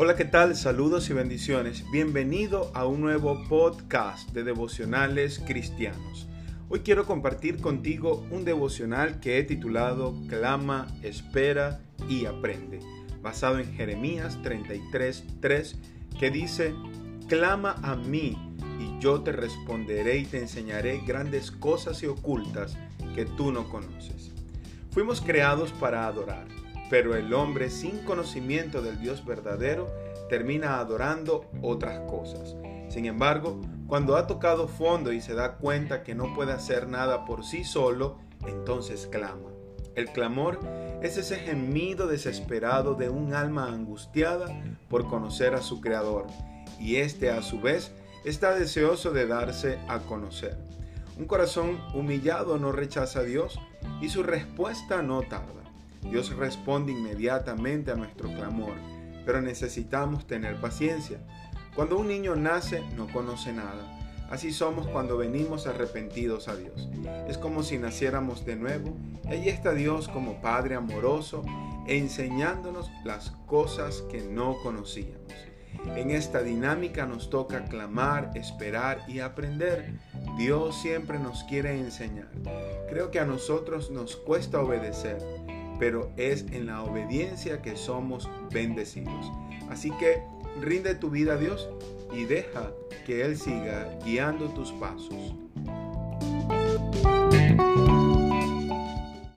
Hola, ¿qué tal? Saludos y bendiciones. Bienvenido a un nuevo podcast de devocionales cristianos. Hoy quiero compartir contigo un devocional que he titulado Clama, espera y aprende, basado en Jeremías 33:3, que dice, Clama a mí y yo te responderé y te enseñaré grandes cosas y ocultas que tú no conoces. Fuimos creados para adorar pero el hombre sin conocimiento del Dios verdadero termina adorando otras cosas. Sin embargo, cuando ha tocado fondo y se da cuenta que no puede hacer nada por sí solo, entonces clama. El clamor es ese gemido desesperado de un alma angustiada por conocer a su Creador, y éste a su vez está deseoso de darse a conocer. Un corazón humillado no rechaza a Dios y su respuesta no tarda. Dios responde inmediatamente a nuestro clamor, pero necesitamos tener paciencia. Cuando un niño nace no conoce nada. Así somos cuando venimos arrepentidos a Dios. Es como si naciéramos de nuevo. Allí está Dios como Padre amoroso, enseñándonos las cosas que no conocíamos. En esta dinámica nos toca clamar, esperar y aprender. Dios siempre nos quiere enseñar. Creo que a nosotros nos cuesta obedecer, pero es en la obediencia que somos bendecidos. Así que rinde tu vida a Dios y deja que Él siga guiando tus pasos.